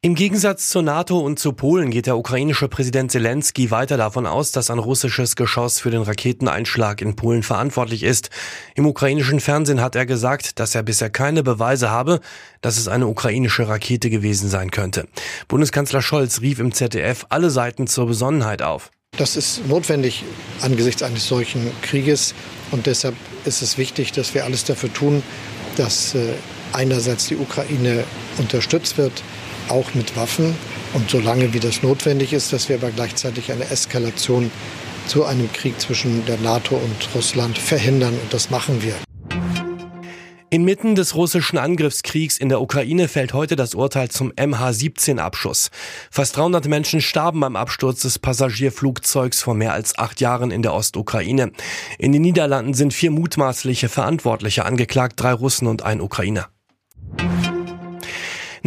Im Gegensatz zur NATO und zu Polen geht der ukrainische Präsident Zelensky weiter davon aus, dass ein russisches Geschoss für den Raketeneinschlag in Polen verantwortlich ist. Im ukrainischen Fernsehen hat er gesagt, dass er bisher keine Beweise habe, dass es eine ukrainische Rakete gewesen sein könnte. Bundeskanzler Scholz rief im ZDF alle Seiten zur Besonnenheit auf. Das ist notwendig angesichts eines solchen Krieges und deshalb ist es wichtig, dass wir alles dafür tun, dass äh, einerseits die Ukraine unterstützt wird, auch mit Waffen und solange wie das notwendig ist, dass wir aber gleichzeitig eine Eskalation zu einem Krieg zwischen der NATO und Russland verhindern und das machen wir. Inmitten des russischen Angriffskriegs in der Ukraine fällt heute das Urteil zum MH17-Abschuss. Fast 300 Menschen starben beim Absturz des Passagierflugzeugs vor mehr als acht Jahren in der Ostukraine. In den Niederlanden sind vier mutmaßliche Verantwortliche angeklagt, drei Russen und ein Ukrainer.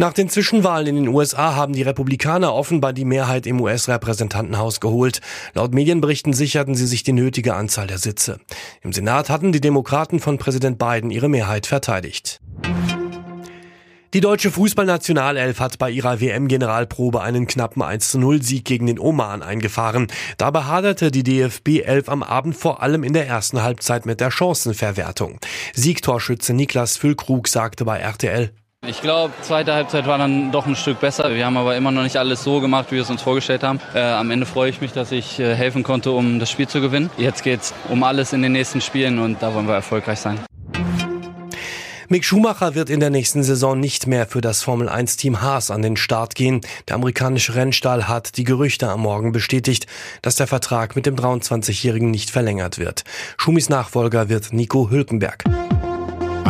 Nach den Zwischenwahlen in den USA haben die Republikaner offenbar die Mehrheit im US-Repräsentantenhaus geholt. Laut Medienberichten sicherten sie sich die nötige Anzahl der Sitze. Im Senat hatten die Demokraten von Präsident Biden ihre Mehrheit verteidigt. Die deutsche Fußballnationalelf hat bei ihrer WM-Generalprobe einen knappen 1-0-Sieg gegen den Oman eingefahren. Dabei haderte die DFB 11 am Abend vor allem in der ersten Halbzeit mit der Chancenverwertung. Siegtorschütze Niklas Füllkrug sagte bei RTL, ich glaube, zweite Halbzeit war dann doch ein Stück besser. Wir haben aber immer noch nicht alles so gemacht, wie wir es uns vorgestellt haben. Äh, am Ende freue ich mich, dass ich äh, helfen konnte, um das Spiel zu gewinnen. Jetzt geht es um alles in den nächsten Spielen und da wollen wir erfolgreich sein. Mick Schumacher wird in der nächsten Saison nicht mehr für das Formel 1 Team Haas an den Start gehen. Der amerikanische Rennstall hat die Gerüchte am Morgen bestätigt, dass der Vertrag mit dem 23-Jährigen nicht verlängert wird. Schumis Nachfolger wird Nico Hülkenberg.